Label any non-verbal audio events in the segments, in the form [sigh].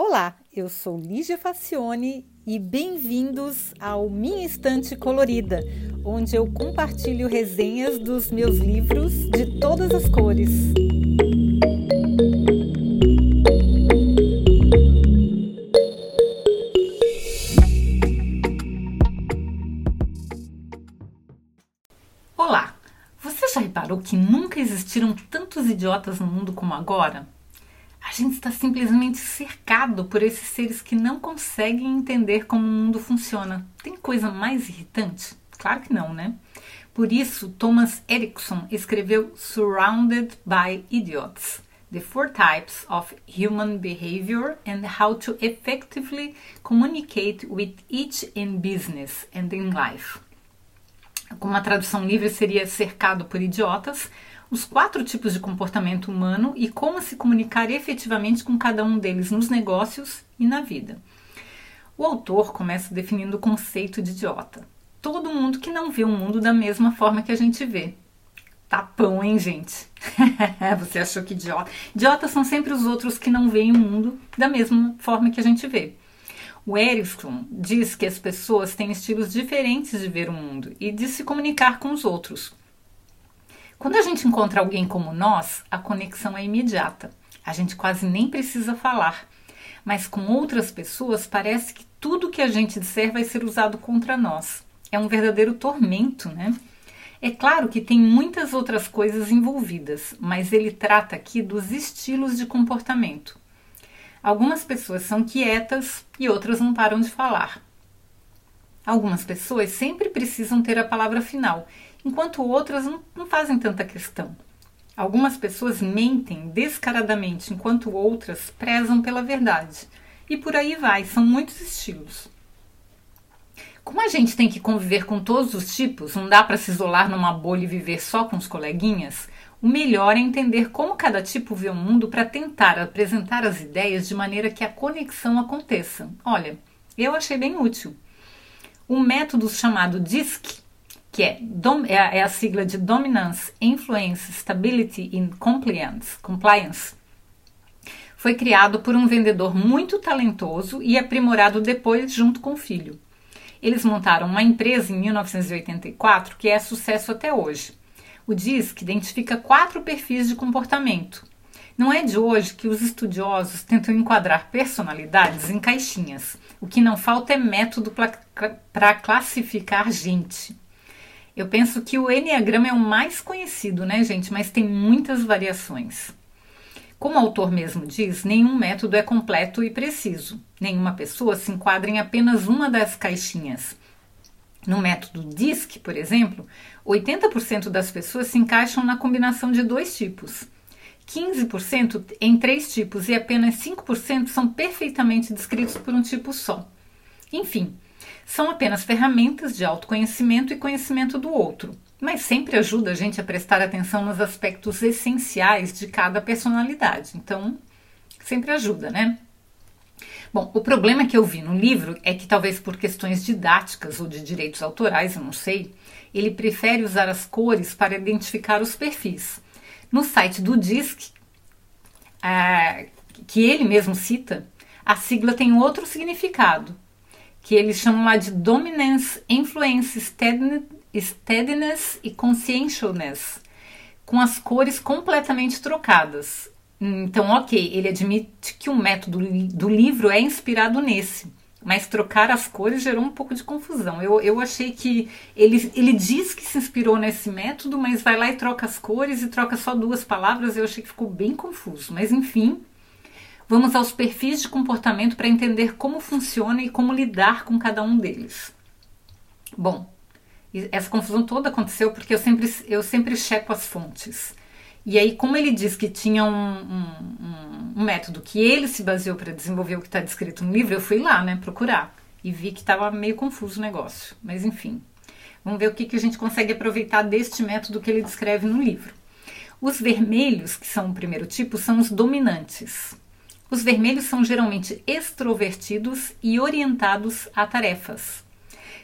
Olá, eu sou Lígia Facione e bem-vindos ao Minha Estante Colorida, onde eu compartilho resenhas dos meus livros de todas as cores. Olá! Você já reparou que nunca existiram tantos idiotas no mundo como agora? A gente está simplesmente cercado por esses seres que não conseguem entender como o mundo funciona. Tem coisa mais irritante? Claro que não, né? Por isso, Thomas Erickson escreveu Surrounded by Idiots: The Four Types of Human Behavior and How to Effectively Communicate with Each in Business and in Life. Com uma tradução livre seria cercado por idiotas, os quatro tipos de comportamento humano e como se comunicar efetivamente com cada um deles nos negócios e na vida. O autor começa definindo o conceito de idiota. Todo mundo que não vê o mundo da mesma forma que a gente vê. Tapão, hein, gente? [laughs] Você achou que idiota? Idiotas são sempre os outros que não veem o mundo da mesma forma que a gente vê. O Erickson diz que as pessoas têm estilos diferentes de ver o mundo e de se comunicar com os outros. Quando a gente encontra alguém como nós, a conexão é imediata. A gente quase nem precisa falar. Mas com outras pessoas, parece que tudo que a gente disser vai ser usado contra nós. É um verdadeiro tormento, né? É claro que tem muitas outras coisas envolvidas, mas ele trata aqui dos estilos de comportamento. Algumas pessoas são quietas e outras não param de falar. Algumas pessoas sempre precisam ter a palavra final, enquanto outras não, não fazem tanta questão. Algumas pessoas mentem descaradamente, enquanto outras prezam pela verdade. E por aí vai, são muitos estilos. Como a gente tem que conviver com todos os tipos, não dá para se isolar numa bolha e viver só com os coleguinhas, o melhor é entender como cada tipo vê o mundo para tentar apresentar as ideias de maneira que a conexão aconteça. Olha, eu achei bem útil. O método chamado DISC, que é, é, a, é a sigla de Dominance, Influence, Stability and Compliance, compliance, foi criado por um vendedor muito talentoso e aprimorado depois junto com o filho. Eles montaram uma empresa em 1984 que é sucesso até hoje. O DISC identifica quatro perfis de comportamento. Não é de hoje que os estudiosos tentam enquadrar personalidades em caixinhas. O que não falta é método para classificar gente. Eu penso que o Enneagrama é o mais conhecido, né, gente? Mas tem muitas variações. Como o autor mesmo diz, nenhum método é completo e preciso. Nenhuma pessoa se enquadra em apenas uma das caixinhas. No método DISC, por exemplo, 80% das pessoas se encaixam na combinação de dois tipos. 15% em três tipos e apenas 5% são perfeitamente descritos por um tipo só. Enfim, são apenas ferramentas de autoconhecimento e conhecimento do outro, mas sempre ajuda a gente a prestar atenção nos aspectos essenciais de cada personalidade. Então, sempre ajuda, né? Bom, o problema que eu vi no livro é que, talvez por questões didáticas ou de direitos autorais, eu não sei, ele prefere usar as cores para identificar os perfis. No site do DISC, é, que ele mesmo cita, a sigla tem outro significado, que eles chamam lá de Dominance, Influence, Steadiness e Conscientiousness, com as cores completamente trocadas. Então, ok, ele admite que o método do livro é inspirado nesse, mas trocar as cores gerou um pouco de confusão. Eu, eu achei que ele, ele diz que se inspirou nesse método, mas vai lá e troca as cores e troca só duas palavras. Eu achei que ficou bem confuso. Mas enfim, vamos aos perfis de comportamento para entender como funciona e como lidar com cada um deles. Bom, essa confusão toda aconteceu porque eu sempre, eu sempre checo as fontes. E aí, como ele diz que tinha um, um, um método que ele se baseou para desenvolver o que está descrito no livro, eu fui lá, né, procurar. E vi que estava meio confuso o negócio. Mas enfim, vamos ver o que, que a gente consegue aproveitar deste método que ele descreve no livro. Os vermelhos, que são o primeiro tipo, são os dominantes. Os vermelhos são geralmente extrovertidos e orientados a tarefas.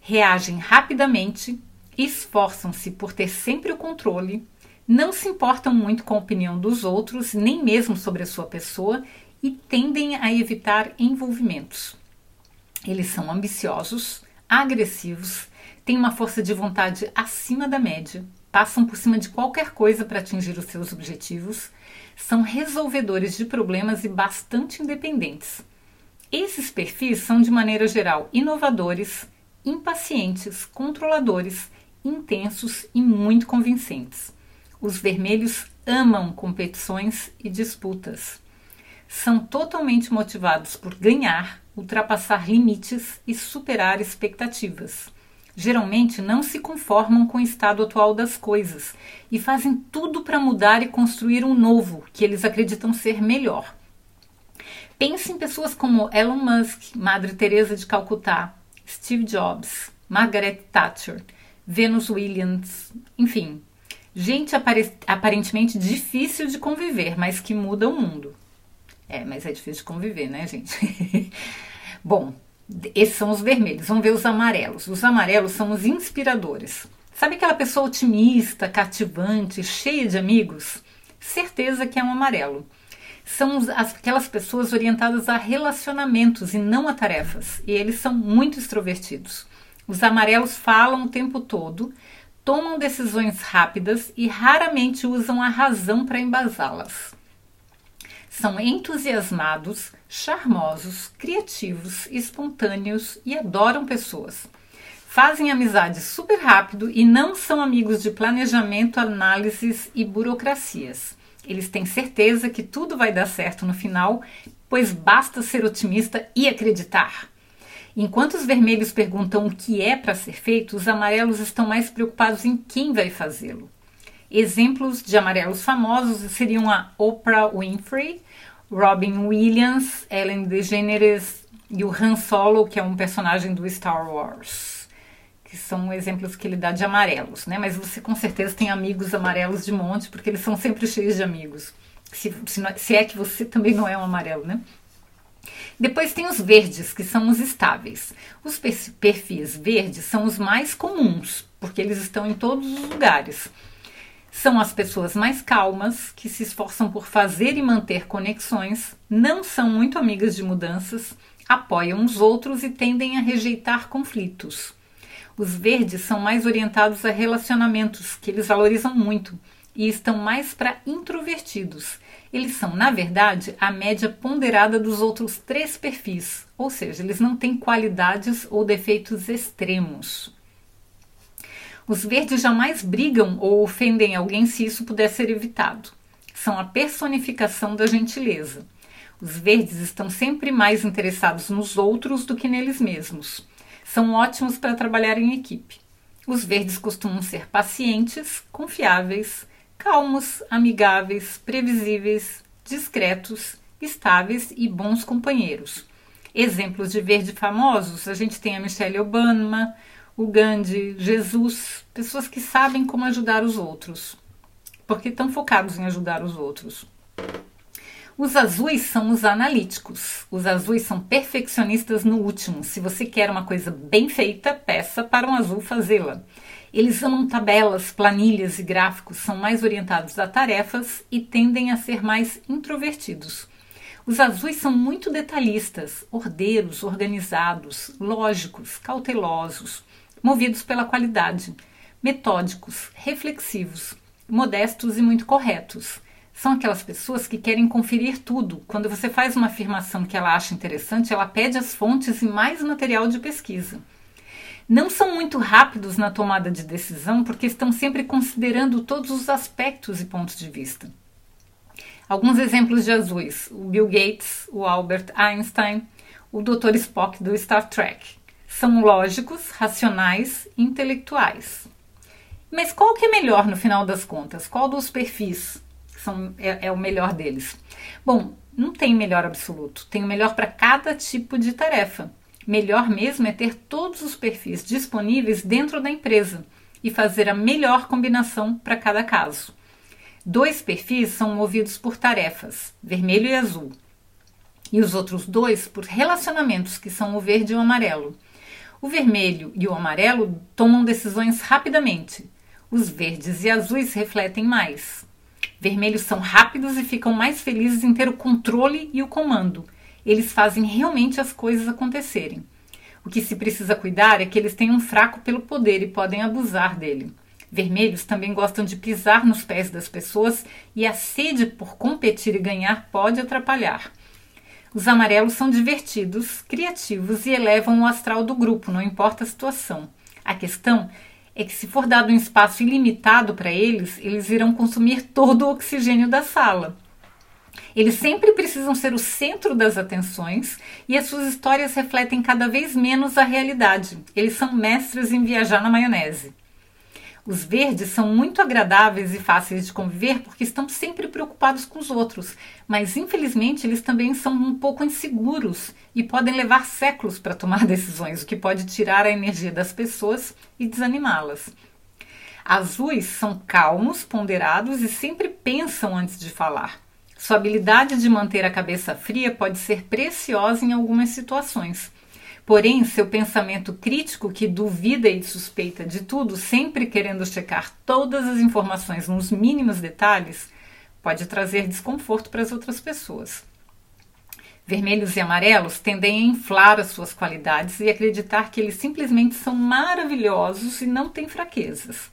Reagem rapidamente, esforçam-se por ter sempre o controle, não se importam muito com a opinião dos outros, nem mesmo sobre a sua pessoa, e tendem a evitar envolvimentos. Eles são ambiciosos, agressivos, têm uma força de vontade acima da média, passam por cima de qualquer coisa para atingir os seus objetivos, são resolvedores de problemas e bastante independentes. Esses perfis são, de maneira geral, inovadores, impacientes, controladores, intensos e muito convincentes. Os vermelhos amam competições e disputas. São totalmente motivados por ganhar, ultrapassar limites e superar expectativas. Geralmente não se conformam com o estado atual das coisas e fazem tudo para mudar e construir um novo que eles acreditam ser melhor. Pense em pessoas como Elon Musk, Madre Teresa de Calcutá, Steve Jobs, Margaret Thatcher, Venus Williams, enfim, gente aparentemente difícil de conviver, mas que muda o mundo. É, mas é difícil de conviver, né, gente? [laughs] Bom, esses são os vermelhos. Vamos ver os amarelos. Os amarelos são os inspiradores. Sabe aquela pessoa otimista, cativante, cheia de amigos? Certeza que é um amarelo. São aquelas pessoas orientadas a relacionamentos e não a tarefas. E eles são muito extrovertidos. Os amarelos falam o tempo todo, tomam decisões rápidas e raramente usam a razão para embasá-las. São entusiasmados, charmosos, criativos, espontâneos e adoram pessoas. Fazem amizade super rápido e não são amigos de planejamento, análises e burocracias. Eles têm certeza que tudo vai dar certo no final, pois basta ser otimista e acreditar. Enquanto os vermelhos perguntam o que é para ser feito, os amarelos estão mais preocupados em quem vai fazê-lo. Exemplos de amarelos famosos seriam a Oprah Winfrey, Robin Williams, Ellen DeGeneres e o Han Solo, que é um personagem do Star Wars. Que são exemplos que ele dá de amarelos, né? Mas você com certeza tem amigos amarelos de monte, porque eles são sempre cheios de amigos. Se, se, se é que você também não é um amarelo, né? Depois tem os verdes, que são os estáveis. Os perfis verdes são os mais comuns, porque eles estão em todos os lugares. São as pessoas mais calmas, que se esforçam por fazer e manter conexões, não são muito amigas de mudanças, apoiam os outros e tendem a rejeitar conflitos. Os verdes são mais orientados a relacionamentos, que eles valorizam muito, e estão mais para introvertidos. Eles são, na verdade, a média ponderada dos outros três perfis, ou seja, eles não têm qualidades ou defeitos extremos. Os verdes jamais brigam ou ofendem alguém se isso puder ser evitado. São a personificação da gentileza. Os verdes estão sempre mais interessados nos outros do que neles mesmos. São ótimos para trabalhar em equipe. Os verdes costumam ser pacientes, confiáveis, calmos, amigáveis, previsíveis, discretos, estáveis e bons companheiros. Exemplos de verde famosos, a gente tem a Michelle Obama, o Gandhi, Jesus, pessoas que sabem como ajudar os outros, porque estão focados em ajudar os outros. Os azuis são os analíticos. Os azuis são perfeccionistas no último. Se você quer uma coisa bem feita, peça para um azul fazê-la. Eles amam tabelas, planilhas e gráficos, são mais orientados a tarefas e tendem a ser mais introvertidos. Os azuis são muito detalhistas, ordeiros, organizados, lógicos, cautelosos movidos pela qualidade, metódicos, reflexivos, modestos e muito corretos. São aquelas pessoas que querem conferir tudo. Quando você faz uma afirmação que ela acha interessante, ela pede as fontes e mais material de pesquisa. Não são muito rápidos na tomada de decisão porque estão sempre considerando todos os aspectos e pontos de vista. Alguns exemplos de azuis: o Bill Gates, o Albert Einstein, o Dr. Spock do Star Trek são lógicos, racionais intelectuais. Mas qual que é melhor no final das contas? Qual dos perfis são, é, é o melhor deles? Bom, não tem melhor absoluto, tem o melhor para cada tipo de tarefa. Melhor mesmo é ter todos os perfis disponíveis dentro da empresa e fazer a melhor combinação para cada caso. Dois perfis são movidos por tarefas, vermelho e azul, e os outros dois por relacionamentos, que são o verde e o amarelo. O vermelho e o amarelo tomam decisões rapidamente. Os verdes e azuis refletem mais. Vermelhos são rápidos e ficam mais felizes em ter o controle e o comando. Eles fazem realmente as coisas acontecerem. O que se precisa cuidar é que eles têm um fraco pelo poder e podem abusar dele. Vermelhos também gostam de pisar nos pés das pessoas e a sede por competir e ganhar pode atrapalhar. Os amarelos são divertidos, criativos e elevam o astral do grupo, não importa a situação. A questão é que, se for dado um espaço ilimitado para eles, eles irão consumir todo o oxigênio da sala. Eles sempre precisam ser o centro das atenções e as suas histórias refletem cada vez menos a realidade. Eles são mestres em viajar na maionese. Os verdes são muito agradáveis e fáceis de conviver porque estão sempre preocupados com os outros, mas infelizmente eles também são um pouco inseguros e podem levar séculos para tomar [laughs] decisões, o que pode tirar a energia das pessoas e desanimá-las. Azuis são calmos, ponderados e sempre pensam antes de falar. Sua habilidade de manter a cabeça fria pode ser preciosa em algumas situações. Porém, seu pensamento crítico, que duvida e suspeita de tudo, sempre querendo checar todas as informações nos mínimos detalhes, pode trazer desconforto para as outras pessoas. Vermelhos e amarelos tendem a inflar as suas qualidades e acreditar que eles simplesmente são maravilhosos e não têm fraquezas.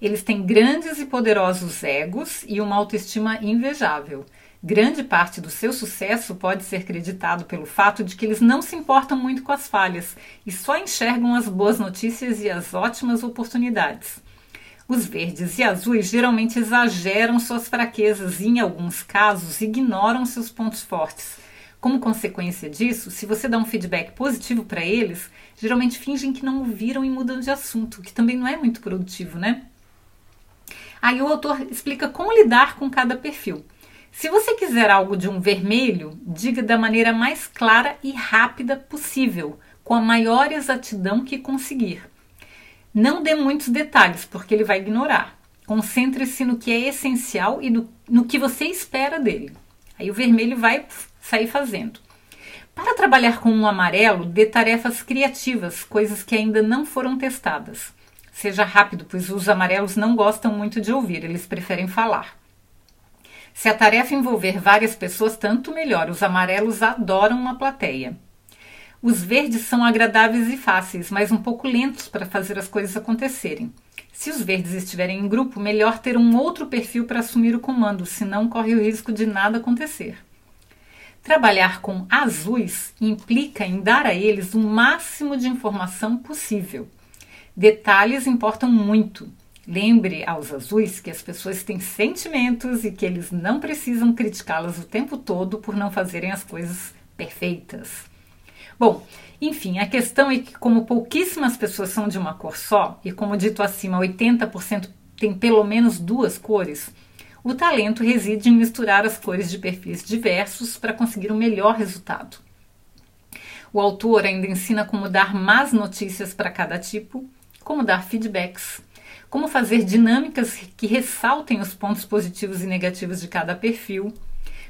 Eles têm grandes e poderosos egos e uma autoestima invejável. Grande parte do seu sucesso pode ser creditado pelo fato de que eles não se importam muito com as falhas e só enxergam as boas notícias e as ótimas oportunidades. Os verdes e azuis geralmente exageram suas fraquezas e, em alguns casos, ignoram seus pontos fortes. Como consequência disso, se você dá um feedback positivo para eles, geralmente fingem que não ouviram e mudam de assunto, o que também não é muito produtivo, né? Aí o autor explica como lidar com cada perfil. Se você quiser algo de um vermelho, diga da maneira mais clara e rápida possível, com a maior exatidão que conseguir. Não dê muitos detalhes, porque ele vai ignorar. Concentre-se no que é essencial e no, no que você espera dele. Aí o vermelho vai sair fazendo. Para trabalhar com um amarelo, dê tarefas criativas, coisas que ainda não foram testadas. Seja rápido, pois os amarelos não gostam muito de ouvir, eles preferem falar. Se a tarefa envolver várias pessoas, tanto melhor. Os amarelos adoram uma plateia. Os verdes são agradáveis e fáceis, mas um pouco lentos para fazer as coisas acontecerem. Se os verdes estiverem em grupo, melhor ter um outro perfil para assumir o comando, senão corre o risco de nada acontecer. Trabalhar com azuis implica em dar a eles o máximo de informação possível. Detalhes importam muito. Lembre aos azuis que as pessoas têm sentimentos e que eles não precisam criticá-las o tempo todo por não fazerem as coisas perfeitas. Bom, enfim, a questão é que, como pouquíssimas pessoas são de uma cor só, e como dito acima, 80% tem pelo menos duas cores, o talento reside em misturar as cores de perfis diversos para conseguir o um melhor resultado. O autor ainda ensina como dar más notícias para cada tipo, como dar feedbacks como fazer dinâmicas que ressaltem os pontos positivos e negativos de cada perfil,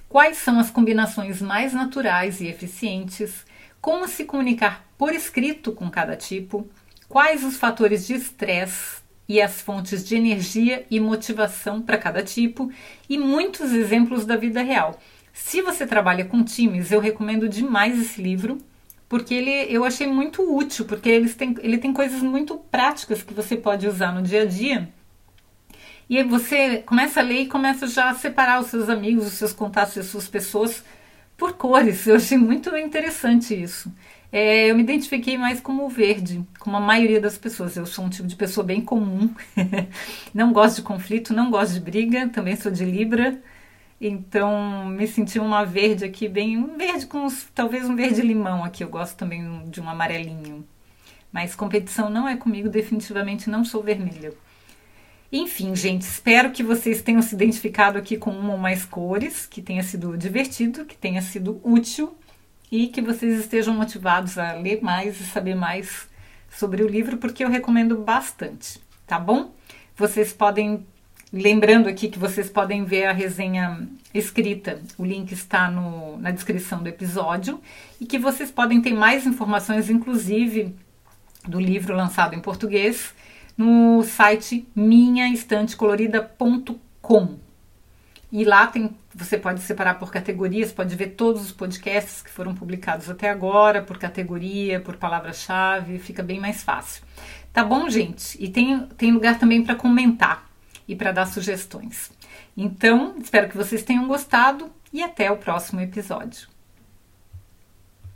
quais são as combinações mais naturais e eficientes, como se comunicar por escrito com cada tipo, quais os fatores de estresse e as fontes de energia e motivação para cada tipo? E muitos exemplos da vida real. Se você trabalha com times, eu recomendo demais esse livro porque ele eu achei muito útil, porque eles têm, ele tem coisas muito práticas que você pode usar no dia a dia. E aí você começa a ler e começa já a separar os seus amigos, os seus contatos, as suas pessoas por cores. Eu achei muito interessante isso. É, eu me identifiquei mais como verde, como a maioria das pessoas. Eu sou um tipo de pessoa bem comum. [laughs] não gosto de conflito, não gosto de briga, também sou de Libra. Então me senti uma verde aqui, bem um verde com uns, talvez um verde limão aqui. Eu gosto também de um amarelinho. Mas competição não é comigo, definitivamente não sou vermelha. Enfim, gente, espero que vocês tenham se identificado aqui com uma ou mais cores, que tenha sido divertido, que tenha sido útil e que vocês estejam motivados a ler mais e saber mais sobre o livro, porque eu recomendo bastante, tá bom? Vocês podem Lembrando aqui que vocês podem ver a resenha escrita, o link está no, na descrição do episódio e que vocês podem ter mais informações, inclusive do livro lançado em português, no site minhaestantecolorida.com. E lá tem, você pode separar por categorias, pode ver todos os podcasts que foram publicados até agora, por categoria, por palavra-chave, fica bem mais fácil. Tá bom, gente? E tem, tem lugar também para comentar e para dar sugestões. Então, espero que vocês tenham gostado e até o próximo episódio.